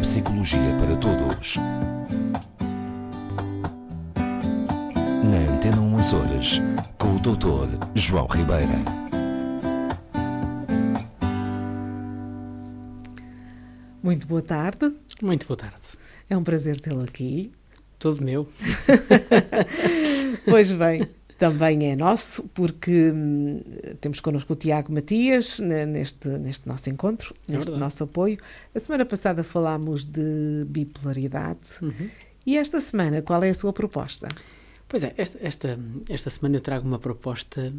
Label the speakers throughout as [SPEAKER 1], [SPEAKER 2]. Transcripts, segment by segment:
[SPEAKER 1] psicologia para todos. Na Antena 1 Açores, com o Dr. João Ribeira.
[SPEAKER 2] Muito boa tarde,
[SPEAKER 3] Muito boa tarde.
[SPEAKER 2] é um prazer tê-lo aqui.
[SPEAKER 3] Todo meu.
[SPEAKER 2] Pois bem, também é nosso, porque hum, temos connosco o Tiago Matias ne- neste, neste nosso encontro,
[SPEAKER 3] É
[SPEAKER 2] neste
[SPEAKER 3] verdade.
[SPEAKER 2] nosso apoio. A semana passada falámos de bipolaridade
[SPEAKER 3] Uhum.
[SPEAKER 2] e esta semana qual é a sua proposta?
[SPEAKER 3] Pois é, esta, esta, esta semana eu trago uma proposta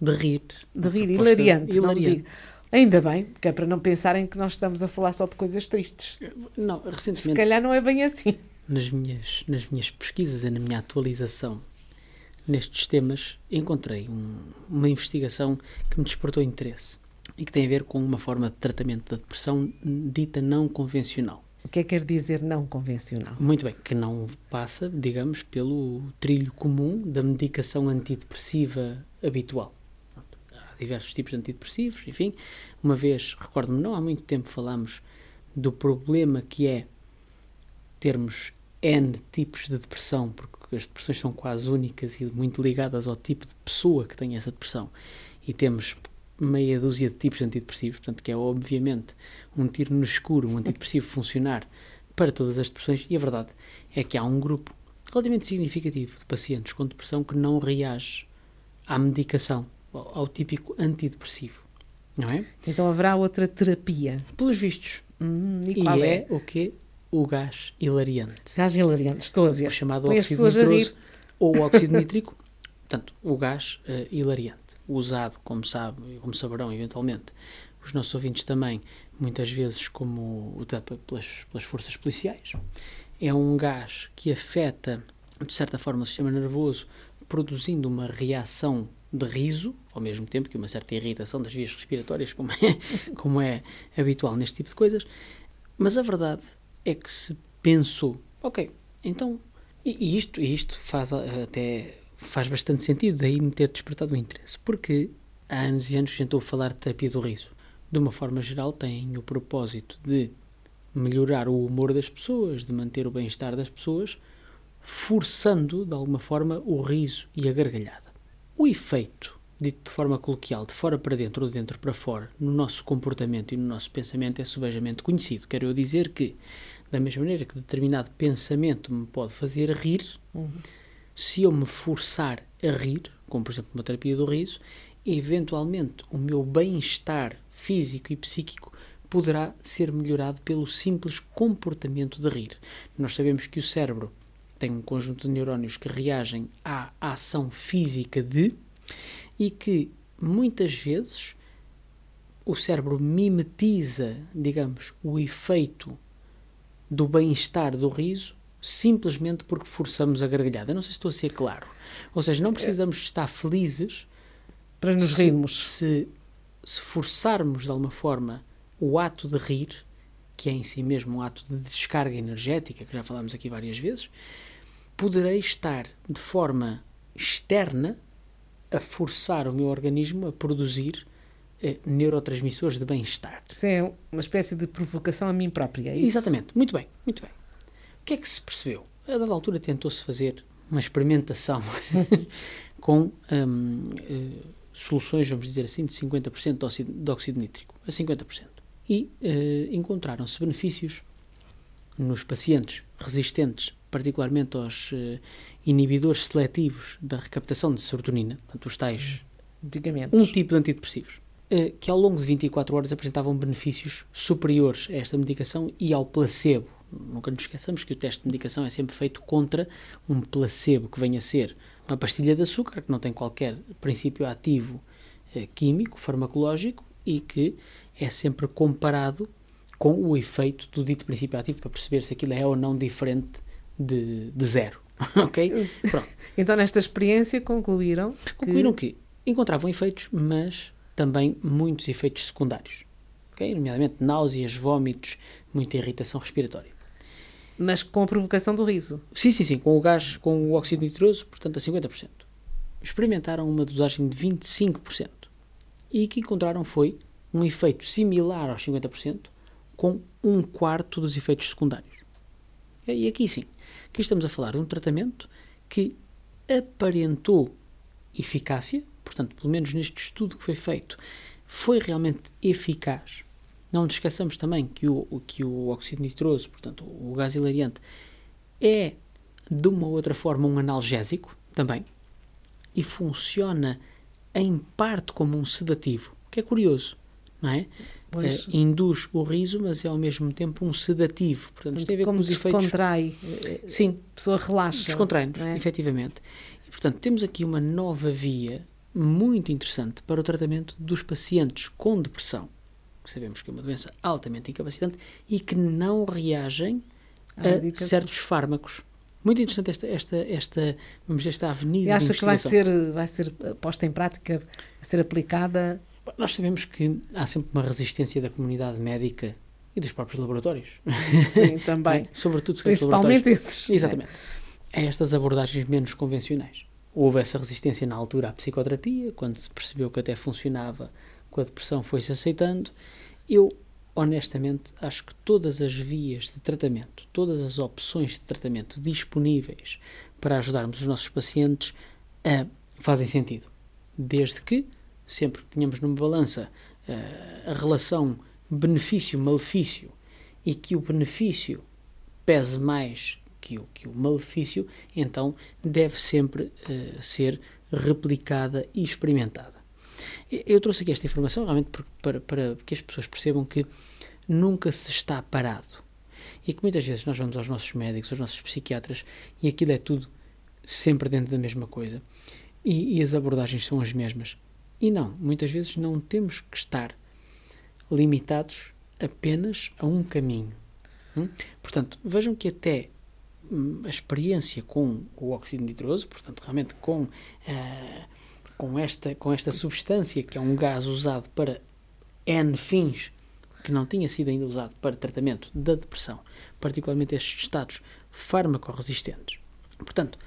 [SPEAKER 3] de rir.
[SPEAKER 2] De rir, hilariante,
[SPEAKER 3] hilariante.
[SPEAKER 2] Ainda bem, que é para não pensarem que nós estamos a falar só de coisas tristes.
[SPEAKER 3] Não,
[SPEAKER 2] Se
[SPEAKER 3] recentemente,
[SPEAKER 2] calhar não é bem assim.
[SPEAKER 3] nas, minhas, nas minhas pesquisas e na minha atualização nestes temas, encontrei um- uma investigação que me despertou interesse e que tem a ver com uma forma de tratamento da depressão dita não convencional.
[SPEAKER 2] O que é que quer dizer não convencional?
[SPEAKER 3] Muito bem, que não passa, digamos, pelo trilho comum da medicação antidepressiva habitual. Há diversos tipos de antidepressivos, enfim. Uma vez, recordo-me, não há muito tempo falámos do problema que é termos N tipos de depressão, porque as depressões são quase únicas e muito ligadas ao tipo de pessoa que tem essa depressão. E temos meia dúzia de tipos de antidepressivos, portanto, que é obviamente um tiro no escuro, um antidepressivo funcionar para todas as depressões, e a verdade é que há um grupo relativamente significativo de pacientes com depressão que não reage à medicação, ao, típico antidepressivo, não é?
[SPEAKER 2] Então haverá outra terapia.
[SPEAKER 3] Pelos vistos.
[SPEAKER 2] Hum, e
[SPEAKER 3] E, é,
[SPEAKER 2] é?
[SPEAKER 3] o quê? O gás hilariante.
[SPEAKER 2] Gás hilariante, estou a
[SPEAKER 3] O
[SPEAKER 2] ver.
[SPEAKER 3] chamado
[SPEAKER 2] Põe as
[SPEAKER 3] óxido nitroso ou o óxido nítrico. Portanto, o gás eh, hilariante, usado, como sabe, como saberão eventualmente, os nossos ouvintes também, muitas vezes como o tapa pelas, pelas forças policiais, é um gás que afeta, de certa forma, o sistema nervoso, produzindo uma reação de riso, ao mesmo tempo que uma certa irritação das vias respiratórias, como é, como é habitual neste tipo de coisas. Mas a verdade é que se pensou, ok, então, e, isto, isto faz ah, até faz bastante sentido, daí me ter despertado o interesse, porque há anos e anos ouve falar de terapia do riso. De uma forma geral, tem o propósito de melhorar o humor das pessoas, de manter o bem-estar das pessoas, forçando, de alguma forma, o riso e a gargalhada. O efeito, dito de forma coloquial, de fora para dentro ou de dentro para fora, no nosso comportamento e no nosso pensamento é subejamente conhecido. Quero eu dizer que, da mesma maneira que determinado pensamento me pode fazer rir, se eu me forçar a rir, como por exemplo uma terapia do riso, eventualmente o meu bem-estar físico e psíquico poderá ser melhorado pelo simples comportamento de rir. Nós sabemos que o cérebro tem um conjunto de neurónios que reagem à ação física de e que muitas vezes o cérebro mimetiza, digamos, o efeito do bem-estar do riso simplesmente porque forçamos a gargalhada. Não sei se estou a ser claro. Ou seja, não precisamos estar felizes
[SPEAKER 2] Para nos
[SPEAKER 3] se,
[SPEAKER 2] rirmos.
[SPEAKER 3] Se, se forçarmos de alguma forma o ato de rir, que é em si mesmo um ato de descarga energética, que já falámos aqui várias vezes, poderei estar de forma externa a forçar o meu organismo a produzir neurotransmissores de bem-estar.
[SPEAKER 2] Isso é uma espécie de provocação a mim própria, é isso?
[SPEAKER 3] Exatamente, muito bem, muito bem. O que é que se percebeu? A dada altura tentou-se fazer uma experimentação com hum, eh, soluções, vamos dizer assim, de 50% de óxido, de óxido nítrico, a 50%. E eh, encontraram-se benefícios nos pacientes resistentes, particularmente aos eh, inibidores seletivos da recaptação de serotonina, portanto, os tais
[SPEAKER 2] Medicamentos.
[SPEAKER 3] um tipo de antidepressivos, eh, que ao longo de 24 horas apresentavam benefícios superiores a esta medicação e ao placebo. Nunca nos esqueçamos que o teste de medicação é sempre feito contra um placebo que venha a ser uma pastilha de açúcar, que não tem qualquer princípio ativo eh, químico, farmacológico, e que é sempre comparado com o efeito do dito princípio ativo para perceber se aquilo é ou não diferente de, de zero. ok? Pronto.
[SPEAKER 2] Então, nesta experiência, concluíram
[SPEAKER 3] Concluíram que encontravam efeitos, mas também muitos efeitos secundários. ok? Nomeadamente náuseas, vômitos, muita irritação respiratória.
[SPEAKER 2] mas com a provocação do riso.
[SPEAKER 3] Sim, sim, sim, com o gás, com o óxido nitroso, portanto a 50%. Experimentaram uma dosagem de 25%. E o que encontraram foi um efeito similar aos 50%, com um quarto dos efeitos secundários. E aqui sim, aqui estamos a falar de um tratamento que aparentou eficácia, portanto, pelo menos neste estudo que foi feito, foi realmente eficaz. Não nos esqueçamos também que o, que o óxido nitroso, portanto, o gás hilariante, é de uma outra forma um analgésico também e funciona em parte como um sedativo, que é curioso, não é? Eh, induz o riso, mas é ao mesmo tempo um sedativo. Portanto, isto tem a ver
[SPEAKER 2] Como
[SPEAKER 3] com os
[SPEAKER 2] se
[SPEAKER 3] efeitos.
[SPEAKER 2] contrai, eh,
[SPEAKER 3] Sim,
[SPEAKER 2] a pessoa relaxa.
[SPEAKER 3] descontrai-nos,
[SPEAKER 2] é?
[SPEAKER 3] efetivamente. E, portanto, temos aqui uma nova via muito interessante para o tratamento dos pacientes com depressão, que sabemos que é uma doença altamente incapacitante e que não reagem a certos fármacos. Muito interessante esta, esta, esta, vamos dizer, esta avenida
[SPEAKER 2] E acha que vai ser, vai ser eh, posta em prática, vai ser aplicada?
[SPEAKER 3] Nós sabemos que há sempre uma resistência da comunidade médica e dos próprios laboratórios.
[SPEAKER 2] Sim, também.
[SPEAKER 3] Sobretudo se
[SPEAKER 2] Principalmente esses.
[SPEAKER 3] Exatamente. A estas abordagens menos convencionais. Houve essa resistência na altura à psicoterapia, quando se percebeu que até funcionava com a depressão, foi-se aceitando. Eu, honestamente, acho que todas as vias de tratamento, todas as opções de tratamento disponíveis para ajudarmos os nossos pacientes eh, fazem sentido. Desde que, sempre que tenhamos numa balança eh, a relação benefício-malefício e que o benefício pese mais que o, que o malefício, então deve sempre eh, ser replicada e experimentada. Eu trouxe aqui esta informação realmente para, para que as pessoas percebam que nunca se está parado. E que muitas vezes nós vamos aos nossos médicos, aos nossos psiquiatras, e aquilo é tudo sempre dentro da mesma coisa. E, e as abordagens são as mesmas. E não, muitas vezes não temos que estar limitados apenas a um caminho. Hum? Portanto, vejam que até a experiência com o óxido nitroso, portanto, realmente com, eh, com, esta, com esta substância, que é um gás usado para N fins, que não tinha sido ainda usado para tratamento da depressão, particularmente estes estados farmacorresistentes. Portanto,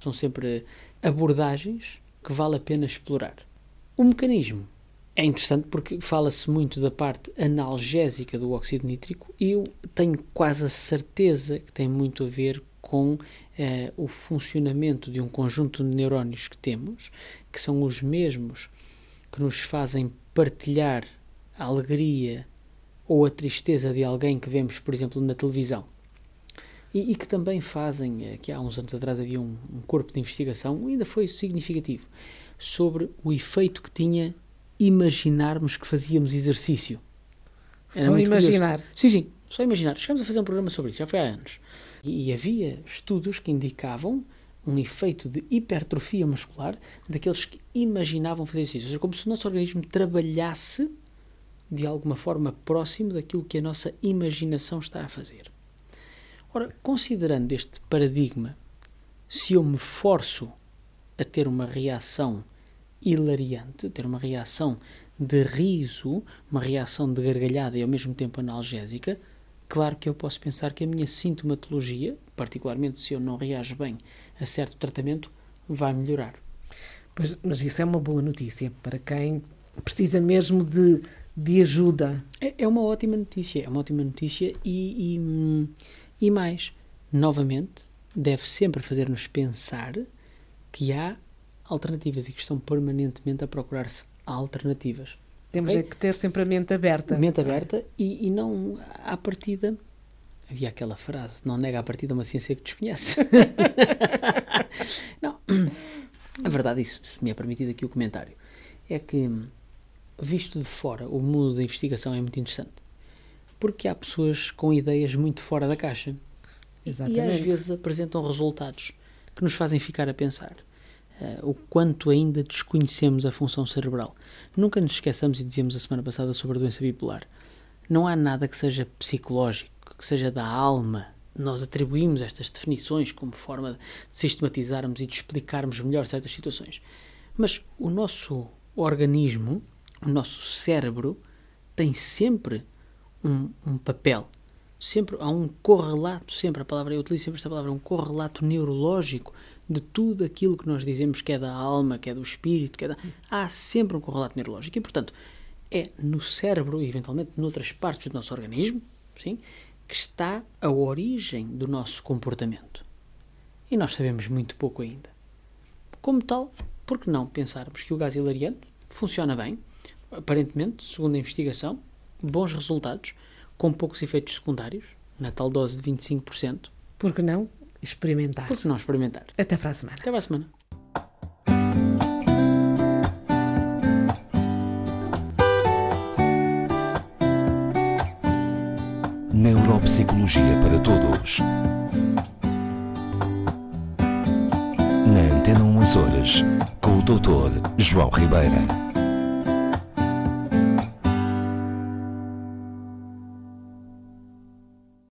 [SPEAKER 3] são sempre abordagens que vale a pena explorar. O mecanismo é interessante porque fala-se muito da parte analgésica do óxido nítrico e eu tenho quase a certeza que tem muito a ver com eh, o funcionamento de um conjunto de neurónios que temos, que são os mesmos que nos fazem partilhar a alegria ou a tristeza de alguém que vemos, por exemplo, na televisão. E, e que também fazem, eh, que há uns anos atrás havia um, um corpo de investigação, ainda foi significativo, sobre o efeito que tinha imaginarmos que fazíamos exercício. Era
[SPEAKER 2] Só
[SPEAKER 3] muito curioso.
[SPEAKER 2] imaginar.
[SPEAKER 3] Sim, sim, só imaginar. Chegámos a fazer um programa sobre isso, já foi há anos. E, e havia estudos que indicavam um efeito de hipertrofia muscular daqueles que imaginavam fazer exercício. Ou seja, como se o nosso organismo trabalhasse de alguma forma próximo daquilo que a nossa imaginação está a fazer. Ora, considerando este paradigma, se eu me forço a ter uma reação hilariante, ter uma reação de riso, uma reação de gargalhada e ao mesmo tempo analgésica, claro que eu posso pensar que a minha sintomatologia, particularmente se eu não reajo bem a certo tratamento, vai melhorar.
[SPEAKER 2] Pois, mas isso é uma boa notícia para quem precisa mesmo de, de ajuda.
[SPEAKER 3] É, é uma ótima notícia, é uma ótima notícia e, e, hum, e mais, novamente, deve sempre fazer-nos pensar que há alternativas e que estão permanentemente a procurar-se alternativas.
[SPEAKER 2] Temos
[SPEAKER 3] Ok.
[SPEAKER 2] é que ter sempre a mente aberta.
[SPEAKER 3] Mente aberta e, e não à partida. Havia aquela frase: não nega à partida uma ciência que desconhece. não. A verdade, isso, se me é permitido aqui o comentário, é que, visto de fora, o mundo da investigação é muito interessante. Porque há pessoas com ideias muito fora da caixa. E- E às
[SPEAKER 2] Exatamente.
[SPEAKER 3] vezes apresentam resultados que nos fazem ficar a pensar eh, o quanto ainda desconhecemos a função cerebral. Nunca nos esqueçamos, e dizíamos a semana passada sobre a doença bipolar, não há nada que seja psicológico, que seja da alma. Nós atribuímos estas definições como forma de sistematizarmos e de explicarmos melhor certas situações. Mas o nosso organismo, o nosso cérebro, tem sempre um, um papel. Sempre há um correlato, sempre a palavra, eu utilizo sempre esta palavra, um correlato neurológico de tudo aquilo que nós dizemos que é da alma, que é do espírito, que é da... há sempre um correlato neurológico. E, portanto, é no cérebro e eventualmente noutras partes do nosso organismo, sim, que está a origem do nosso comportamento. E nós sabemos muito pouco ainda. Como tal, por que não pensarmos que o gás hilariante funciona bem, aparentemente, segundo a investigação, bons resultados, com poucos efeitos secundários, na tal dose de 25%.
[SPEAKER 2] Por que não experimentar?
[SPEAKER 3] Por que não experimentar?
[SPEAKER 2] Até para a semana.
[SPEAKER 3] Até para a semana.
[SPEAKER 1] Neuropsicologia para Todos. Na Antena 1 Açores, com o Dr. João Ribeira.